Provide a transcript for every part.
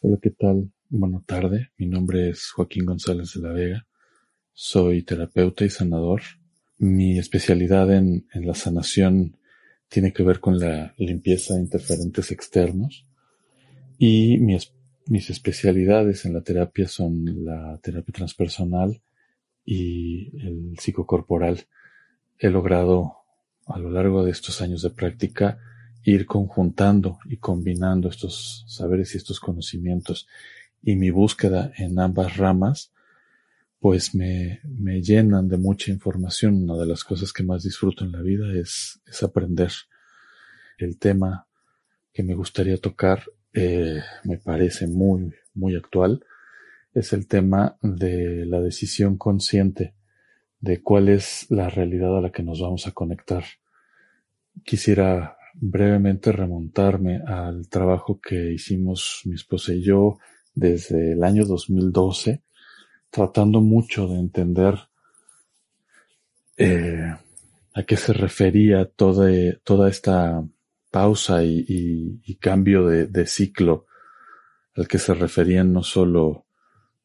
Hola, ¿qué tal? Buenas tarde. Mi nombre es Joaquín González de la Vega. Soy terapeuta y sanador. Mi especialidad en, la sanación tiene que ver con la limpieza de interferentes externos y mis especialidades en la terapia son la terapia transpersonal y el psicocorporal. He logrado a lo largo de estos años de práctica ir conjuntando y combinando estos saberes y estos conocimientos y mi búsqueda en ambas ramas pues me, me llenan de mucha información. Una de las cosas que más disfruto en la vida es, es aprender. El tema que me gustaría tocar eh, me parece muy, muy actual. Es el tema de la decisión consciente de cuál es la realidad a la que nos vamos a conectar. Quisiera brevemente remontarme al trabajo que hicimos mi esposa y yo desde el año 2012, tratando mucho de entender eh, a qué se refería toda, toda esta pausa y, cambio de, ciclo al que se referían no solo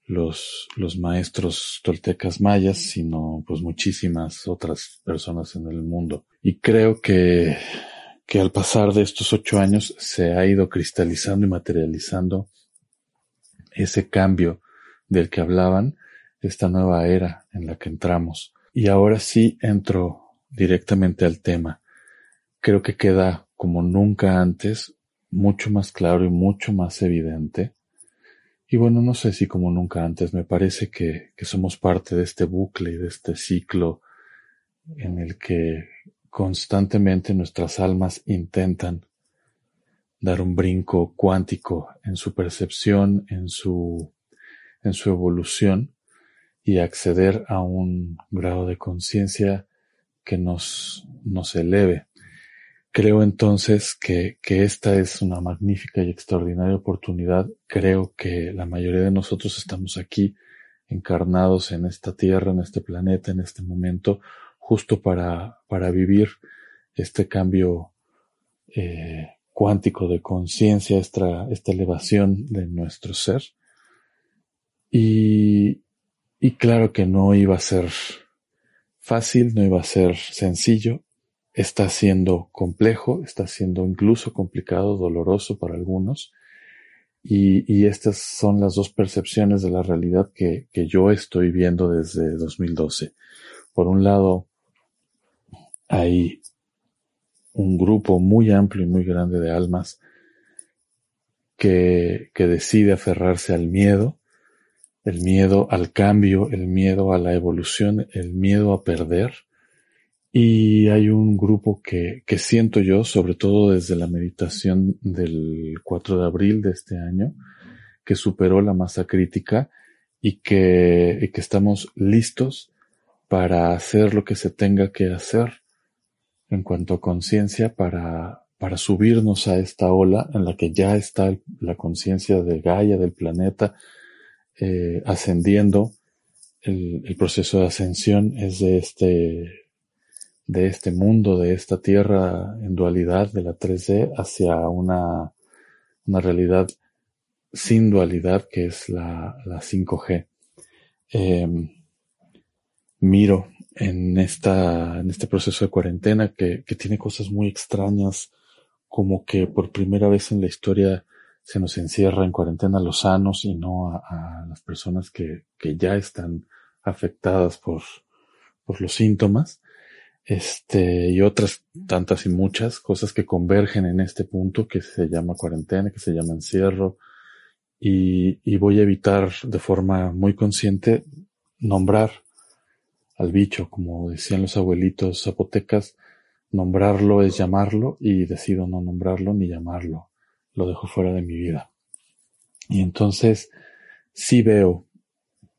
los, los maestros toltecas mayas, sino pues muchísimas otras personas en el mundo. Y creo que que al pasar de estos ocho años se ha ido cristalizando y materializando ese cambio del que hablaban, esta nueva era en la que entramos. Y ahora sí entro directamente al tema. Creo que queda como nunca antes, mucho más claro y mucho más evidente. Y bueno, no sé si como nunca antes, me parece que, que somos parte de este bucle y de este ciclo en el que Constantemente nuestras almas intentan dar un brinco cuántico en su percepción, en su, en su evolución y acceder a un grado de conciencia que nos, nos eleve. Creo entonces que, que esta es una magnífica y extraordinaria oportunidad. Creo que la mayoría de nosotros estamos aquí encarnados en esta tierra, en este planeta, en este momento, justo para, para vivir este cambio eh, cuántico de conciencia, esta, esta elevación de nuestro ser. Y, y claro que no iba a ser fácil, no iba a ser sencillo, está siendo complejo, está siendo incluso complicado, doloroso para algunos. Y, y, estas son las dos percepciones de la realidad que, que yo estoy viendo desde 2012. Por un lado, hay un grupo muy amplio y muy grande de almas que, que decide aferrarse al miedo, el miedo al cambio, el miedo a la evolución, el miedo a perder. Y hay un grupo que, que siento yo, sobre todo desde la meditación del 4 de abril de este año, que superó la masa crítica y que, y que estamos listos para hacer lo que se tenga que hacer en cuanto a conciencia para, para subirnos a esta ola en la que ya está la conciencia de Gaia, del planeta, eh, ascendiendo. El, el, proceso de ascensión es de este, de este mundo, de esta tierra en dualidad de la 3D hacia una, una realidad sin dualidad que es la, la 5G. Eh, miro en esta, en este proceso de cuarentena que, que tiene cosas muy extrañas, como que por primera vez en la historia se nos encierra en cuarentena a los sanos y no a, las personas que, que, ya están afectadas por, por los síntomas. Este, y otras tantas y muchas cosas que convergen en este punto que se llama cuarentena, que se llama encierro. Y, y voy a evitar de forma muy consciente nombrar al bicho, como decían los abuelitos zapotecas, nombrarlo es llamarlo y decido no nombrarlo ni llamarlo. Lo dejo fuera de mi vida. Y entonces sí veo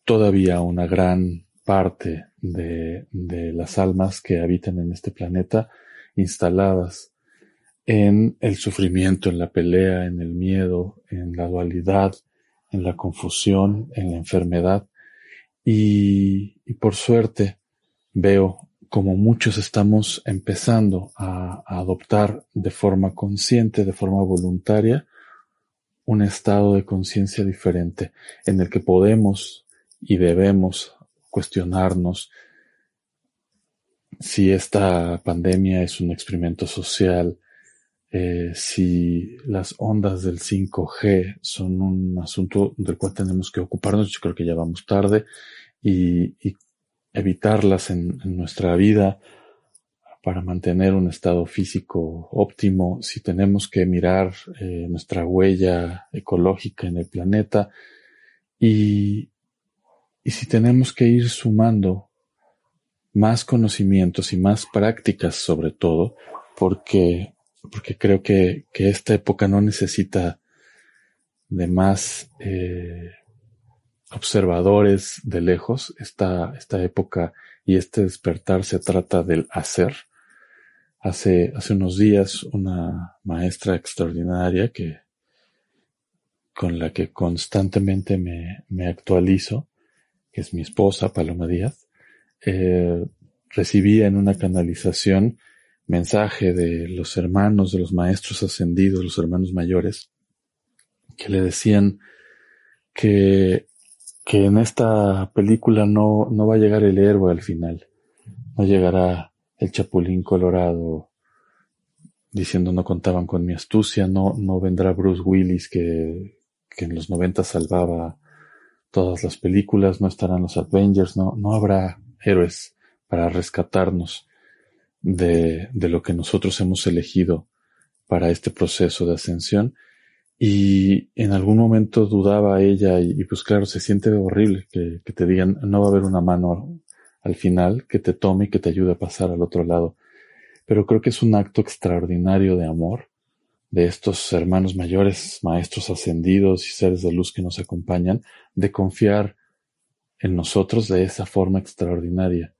todavía una gran parte de, de las almas que habitan en este planeta instaladas en el sufrimiento, en la pelea, en el miedo, en la dualidad, en la confusión, en la enfermedad, y, por suerte veo como muchos estamos empezando a, adoptar de forma consciente, de forma voluntaria, un estado de conciencia diferente en el que podemos y debemos cuestionarnos si esta pandemia es un experimento social, eh, si las ondas del 5G son un asunto del cual tenemos que ocuparnos, yo creo que ya vamos tarde, y, evitarlas en, nuestra vida para mantener un estado físico óptimo, si tenemos que mirar eh, nuestra huella ecológica en el planeta y, y si tenemos que ir sumando más conocimientos y más prácticas sobre todo, porque, porque creo que, que esta época no necesita de más eh, observadores de lejos. Esta, esta época y este despertar se trata del hacer. Hace, hace unos días una maestra extraordinaria que, con la que constantemente me, me actualizo, que es mi esposa, Paloma Díaz, eh, recibía en una canalización mensaje de los hermanos, de los maestros ascendidos, los hermanos mayores, que le decían que, que en esta película no, no va a llegar el héroe al final, no llegará el chapulín colorado diciendo no contaban con mi astucia, no, no vendrá Bruce Willis que, que en los 90 salvaba todas las películas, no estarán los Avengers, no, no habrá héroes para rescatarnos de, de lo que nosotros hemos elegido para este proceso de ascensión. Y en algún momento dudaba ella y, pues claro, se siente horrible que, que, te digan no va a haber una mano al final que te tome y que te ayude a pasar al otro lado. Pero creo que es un acto extraordinario de amor de estos hermanos mayores, maestros ascendidos y seres de luz que nos acompañan, de confiar en nosotros de esa forma extraordinaria.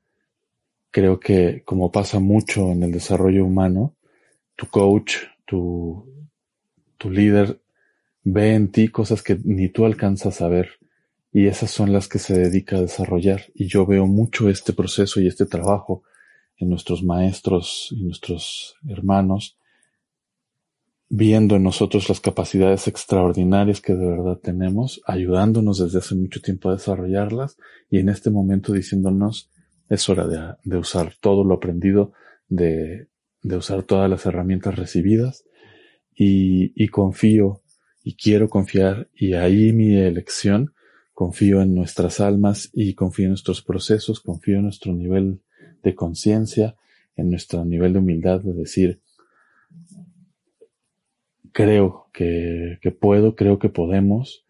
Creo que, como pasa mucho en el desarrollo humano, tu coach, tu, tu líder ve en ti cosas que ni tú alcanzas a ver y esas son las que se dedica a desarrollar. Y yo veo mucho este proceso y este trabajo en nuestros maestros y nuestros hermanos viendo en nosotros las capacidades extraordinarias que de verdad tenemos, ayudándonos desde hace mucho tiempo a desarrollarlas y en este momento diciéndonos es hora de, usar todo lo aprendido, de, de, usar todas las herramientas recibidas. Y, y confío y quiero confiar y ahí mi elección, confío en nuestras almas y confío en nuestros procesos, confío en nuestro nivel de conciencia, en nuestro nivel de humildad de decir, creo que, que puedo, creo que podemos,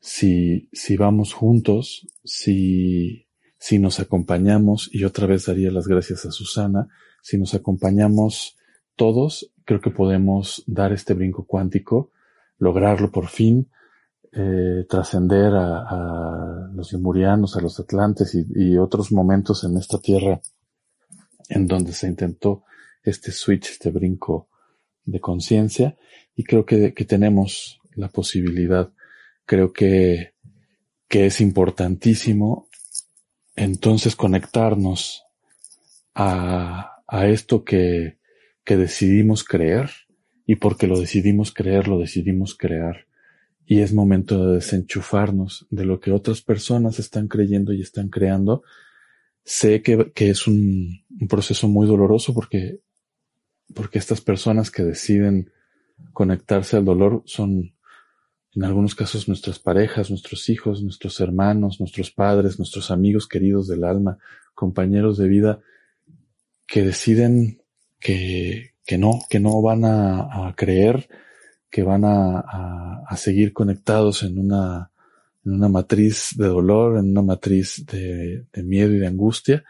si, si vamos juntos, si, si nos acompañamos, y otra vez daría las gracias a Susana, si nos acompañamos todos, creo que podemos dar este brinco cuántico, lograrlo por fin, eh, trascender a, los lemurianos, a los atlantes y, y, otros momentos en esta tierra en donde se intentó este switch, este brinco de conciencia y creo que, que, tenemos la posibilidad. Creo que, que es importantísimo entonces conectarnos a, a esto que, que decidimos creer y porque lo decidimos creer, lo decidimos crear. Y es momento de desenchufarnos de lo que otras personas están creyendo y están creando. Sé que, que es un, un proceso muy doloroso porque porque estas personas que deciden conectarse al dolor son en algunos casos nuestras parejas, nuestros hijos, nuestros hermanos, nuestros padres, nuestros amigos queridos del alma, compañeros de vida, que deciden que, que no, que no van a, creer, que van a, a, a, seguir conectados en una, en una matriz de dolor, en una matriz de, de miedo y de angustia,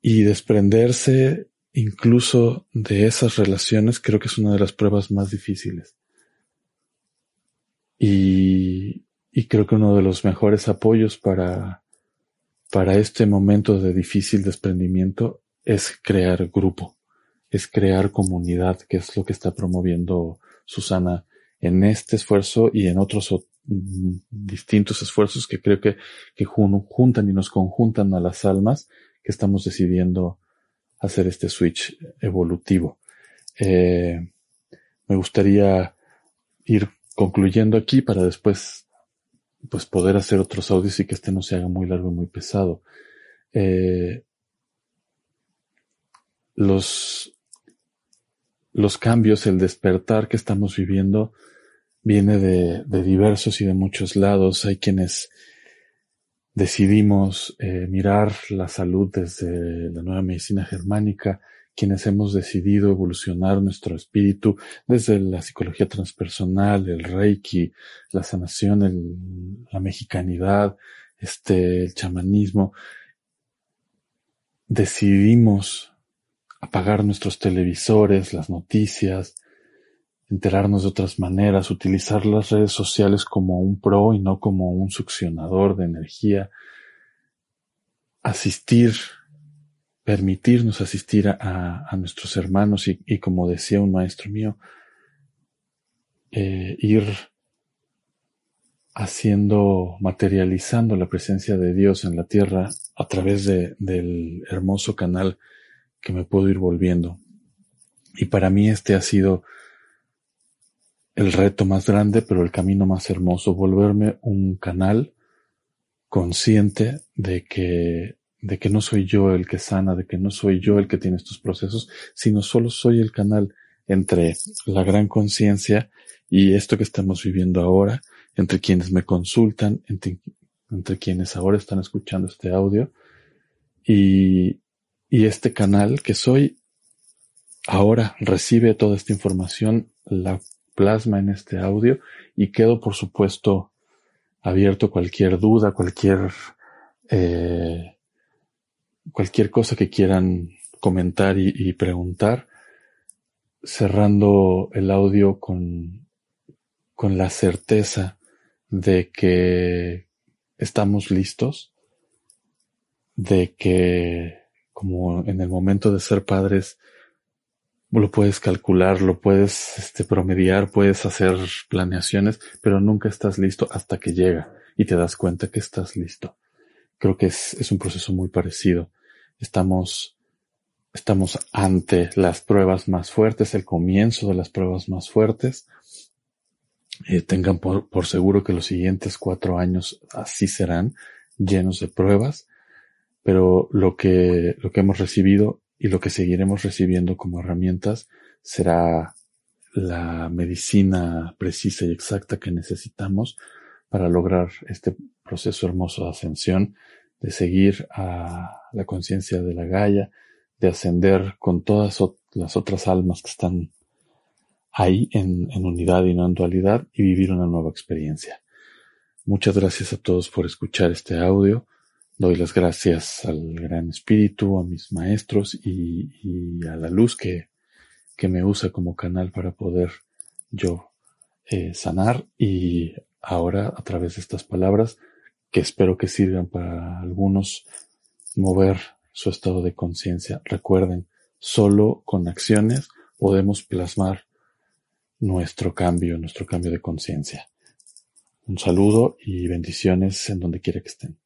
y desprenderse incluso de esas relaciones creo que es una de las pruebas más difíciles. Y, y creo que uno de los mejores apoyos para, para este momento de difícil desprendimiento es crear grupo, es crear comunidad, que es lo que está promoviendo Susana en este esfuerzo y en otros mm, distintos esfuerzos que creo que, que juntan y nos conjuntan a las almas que estamos decidiendo hacer este switch evolutivo. Eh, me gustaría ir concluyendo aquí para después pues poder hacer otros audios y que este no se haga muy largo y muy pesado. Eh, los, los cambios, el despertar que estamos viviendo viene de, diversos y de muchos lados. Hay quienes decidimos eh, mirar la salud desde la nueva medicina germánica, quienes hemos decidido evolucionar nuestro espíritu desde la psicología transpersonal, el reiki, la sanación, la mexicanidad, este, el chamanismo, decidimos apagar nuestros televisores, las noticias, enterarnos de otras maneras, utilizar las redes sociales como un pro y no como un succionador de energía, asistir, permitirnos asistir a, nuestros hermanos y, como decía un maestro mío, eh, ir haciendo, materializando la presencia de Dios en la tierra a través de, del hermoso canal que me puedo ir volviendo. Y para mí este ha sido el reto más grande, pero el camino más hermoso, volverme un canal consciente de que, de que no soy yo el que sana, de que no soy yo el que tiene estos procesos, sino solo soy el canal entre la gran conciencia y esto que estamos viviendo ahora, entre quienes me consultan, entre, quienes ahora están escuchando este audio y, y este canal que soy ahora recibe toda esta información, la plasma en este audio y quedo, por supuesto, abierto cualquier duda, cualquier, eh, cualquier cosa que quieran comentar y, preguntar, cerrando el audio con, con la certeza de que estamos listos, de que como en el momento de ser padres lo puedes calcular, lo puedes este, promediar, puedes hacer planeaciones, pero nunca estás listo hasta que llega y te das cuenta que estás listo. Creo que es, es un proceso muy parecido. Estamos, estamos ante las pruebas más fuertes, el comienzo de las pruebas más fuertes. Eh, tengan por, por seguro que los siguientes cuatro años así serán, llenos de pruebas, pero lo que, lo que hemos recibido y lo que seguiremos recibiendo como herramientas será la medicina precisa y exacta que necesitamos para lograr este proceso hermoso de ascensión, de seguir a la conciencia de la Gaia, de ascender con todas las otras almas que están ahí en, unidad y no en dualidad y vivir una nueva experiencia. Muchas gracias a todos por escuchar este audio. Doy las gracias al Gran Espíritu, a mis maestros y, a la luz que, que, me usa como canal para poder yo eh, sanar y ahora a través de estas palabras que espero que sirvan para algunos mover su estado de conciencia. Recuerden, solo con acciones podemos plasmar nuestro cambio, nuestro cambio de conciencia. Un saludo y bendiciones en donde quiera que estén.